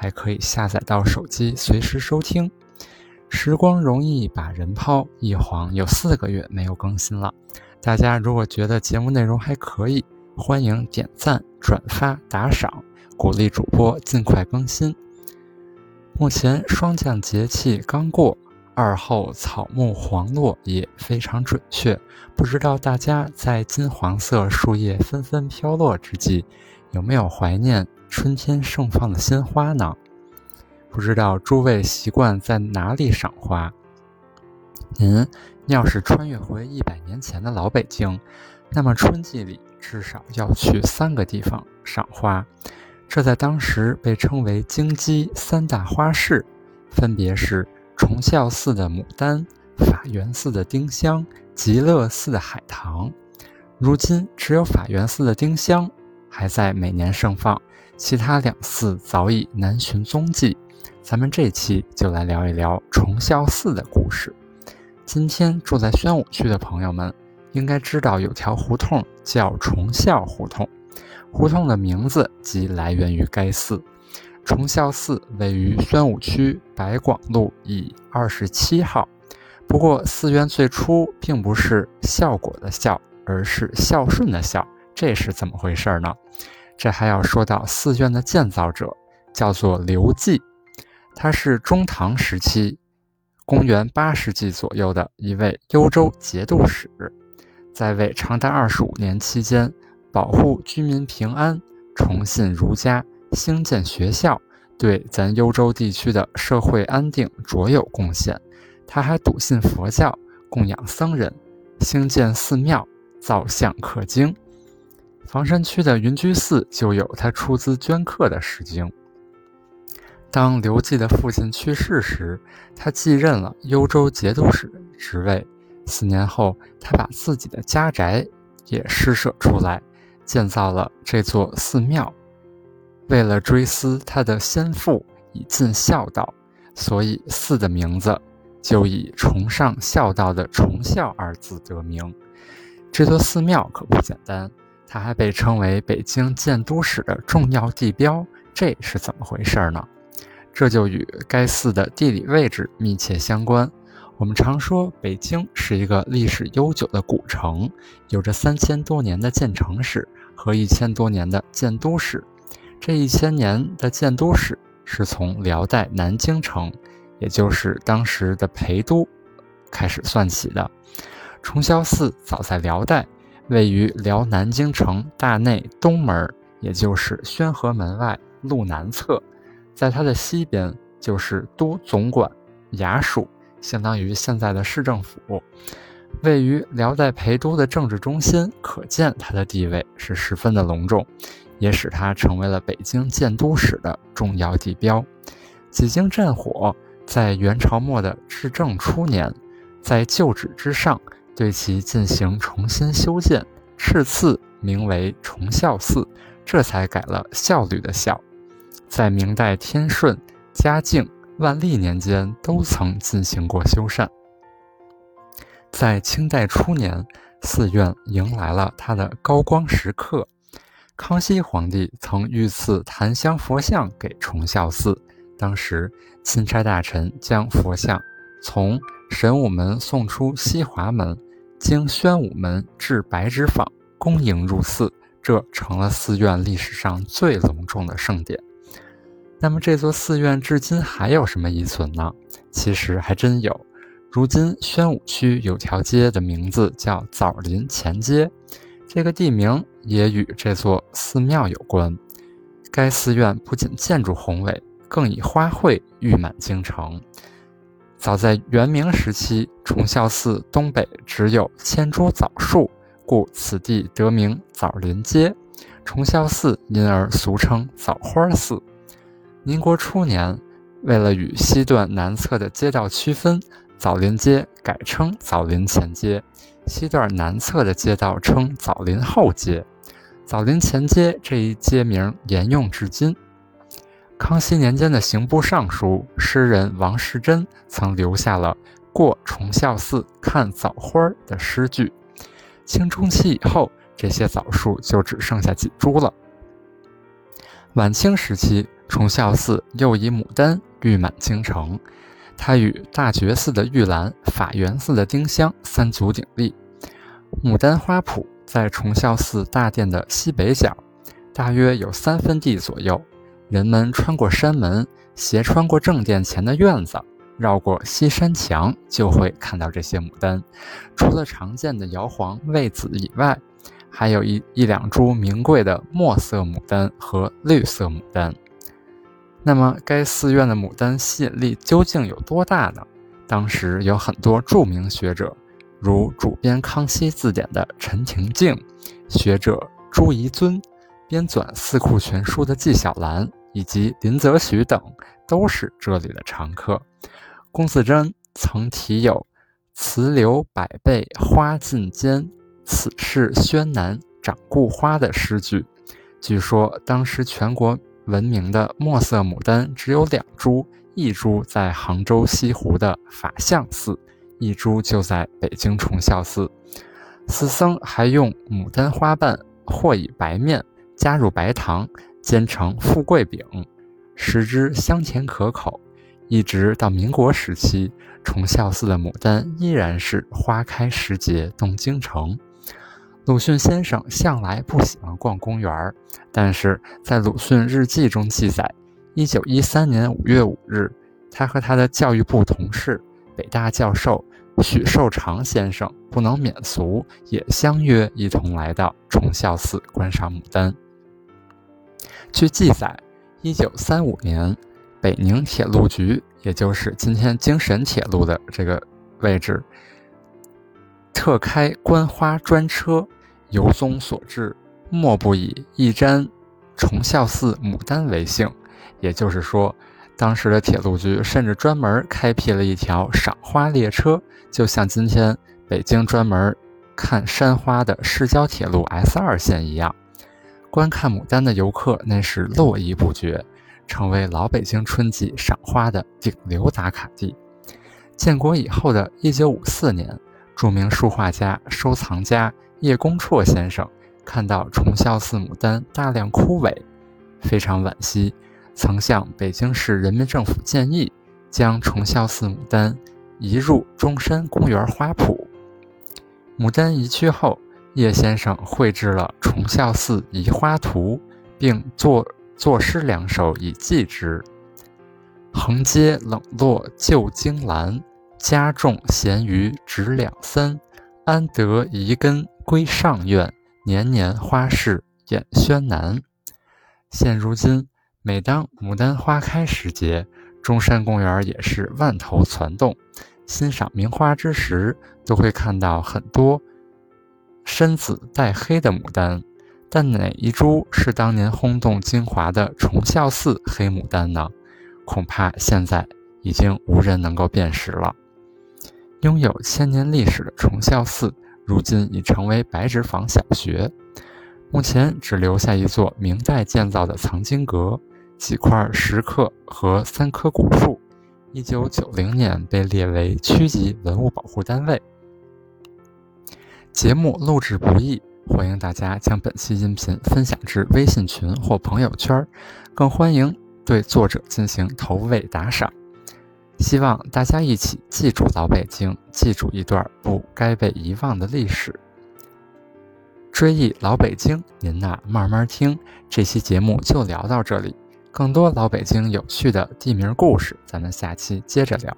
还可以下载到手机，随时收听。时光容易把人抛，一晃有四个月没有更新了。大家如果觉得节目内容还可以，欢迎点赞、转发、打赏，鼓励主播尽快更新。目前霜降节气刚过，二后草木黄落也非常准确。不知道大家在金黄色树叶纷纷飘落之际，有没有怀念？春天盛放的鲜花呢？不知道诸位习惯在哪里赏花？您要是穿越回一百年前的老北京，那么春季里至少要去三个地方赏花。这在当时被称为京畿三大花市，分别是崇孝寺的牡丹、法源寺的丁香、极乐寺的海棠。如今只有法源寺的丁香还在每年盛放。其他两寺早已难寻踪迹，咱们这期就来聊一聊崇孝寺的故事。今天住在宣武区的朋友们应该知道，有条胡同叫崇孝胡同，胡同的名字即来源于该寺。崇孝寺位于宣武区白广路乙二十七号。不过，寺院最初并不是效果的孝，而是孝顺的孝，这是怎么回事呢？这还要说到寺院的建造者，叫做刘季，他是中唐时期，公元八世纪左右的一位幽州节度使，在位长达二十五年期间，保护居民平安，崇信儒家，兴建学校，对咱幽州地区的社会安定卓有贡献。他还笃信佛教，供养僧人，兴建寺庙，造像刻经。房山区的云居寺就有他出资镌刻的石经。当刘季的父亲去世时，他继任了幽州节度使职位。四年后，他把自己的家宅也施舍出来，建造了这座寺庙。为了追思他的先父以尽孝道，所以寺的名字就以崇尚孝道的“崇孝”二字得名。这座寺庙可不简单。它还被称为北京建都史的重要地标，这是怎么回事呢？这就与该寺的地理位置密切相关。我们常说北京是一个历史悠久的古城，有着三千多年的建城史和一千多年的建都史。这一千年的建都史是从辽代南京城，也就是当时的陪都开始算起的。崇孝寺早在辽代。位于辽南京城大内东门，也就是宣和门外路南侧，在它的西边就是都总管衙署，相当于现在的市政府，位于辽代陪都的政治中心，可见它的地位是十分的隆重，也使它成为了北京建都史的重要地标。几经战火，在元朝末的至正初年，在旧址之上。对其进行重新修建，敕赐名为崇孝寺，这才改了效率的孝。在明代天顺、嘉靖、万历年间，都曾进行过修缮。在清代初年，寺院迎来了它的高光时刻。康熙皇帝曾御赐檀香佛像给崇孝寺，当时钦差大臣将佛像从神武门送出西华门。经宣武门至白纸坊，恭迎入寺，这成了寺院历史上最隆重的盛典。那么，这座寺院至今还有什么遗存呢？其实还真有。如今，宣武区有条街的名字叫枣林前街，这个地名也与这座寺庙有关。该寺院不仅建筑宏伟，更以花卉誉满京城。早在元明时期，崇孝寺东北只有千株枣树，故此地得名枣林街。崇孝寺因而俗称枣花寺。民国初年，为了与西段南侧的街道区分，枣林街改称枣林前街，西段南侧的街道称枣林后街。枣林前街这一街名沿用至今。康熙年间的刑部尚书诗人王士祯曾留下了“过崇孝寺看枣花”的诗句。清中期以后，这些枣树就只剩下几株了。晚清时期，崇孝寺又以牡丹誉满京城，它与大觉寺的玉兰、法源寺的丁香三足鼎立。牡丹花圃在崇孝寺大殿的西北角，大约有三分地左右。人们穿过山门，斜穿过正殿前的院子，绕过西山墙，就会看到这些牡丹。除了常见的摇黄、魏紫以外，还有一一两株名贵的墨色牡丹和绿色牡丹。那么，该寺院的牡丹吸引力究竟有多大呢？当时有很多著名学者，如主编《康熙字典》的陈廷敬、学者朱彝尊、编纂《四库全书》的纪晓岚以及林则徐等，都是这里的常客。龚自珍曾题有“辞留百倍花尽间”。此事宣南长故花的诗句，据说当时全国闻名的墨色牡丹只有两株，一株在杭州西湖的法相寺，一株就在北京崇孝寺。寺僧还用牡丹花瓣和以白面，加入白糖，煎成富贵饼，食之香甜可口。一直到民国时期，崇孝寺的牡丹依然是花开时节动京城。鲁迅先生向来不喜欢逛公园，但是在鲁迅日记中记载，一九一三年五月五日，他和他的教育部同事、北大教授许寿裳先生不能免俗，也相约一同来到崇孝寺观赏牡丹。据记载，一九三五年，北宁铁路局，也就是今天京沈铁路的这个位置。特开观花专车，由宗所至，莫不以一瞻崇孝寺牡丹为幸。也就是说，当时的铁路局甚至专门开辟了一条赏花列车，就像今天北京专门看山花的市郊铁路 S 二线一样。观看牡丹的游客那是络绎不绝，成为老北京春季赏花的顶流打卡地。建国以后的一九五四年。著名书画家、收藏家叶公绰先生看到崇孝寺牡丹大量枯萎，非常惋惜，曾向北京市人民政府建议，将崇孝寺牡丹移入中山公园花圃。牡丹移去后，叶先生绘制了《崇孝寺移花图》，并作作诗两首以寄之：“横街冷落旧荆兰。”家种闲鱼值两三，安得移根归上院？年年花市演轩南。现如今，每当牡丹花开时节，中山公园也是万头攒动。欣赏名花之时，都会看到很多深紫带黑的牡丹。但哪一株是当年轰动京华的崇孝寺黑牡丹呢？恐怕现在已经无人能够辨识了。拥有千年历史的崇孝寺，如今已成为白纸坊小学。目前只留下一座明代建造的藏经阁、几块石刻和三棵古树。一九九零年被列为区级文物保护单位。节目录制不易，欢迎大家将本期音频分享至微信群或朋友圈，更欢迎对作者进行投喂打赏。希望大家一起记住老北京，记住一段不该被遗忘的历史。追忆老北京，您呐慢慢听。这期节目就聊到这里，更多老北京有趣的地名故事，咱们下期接着聊。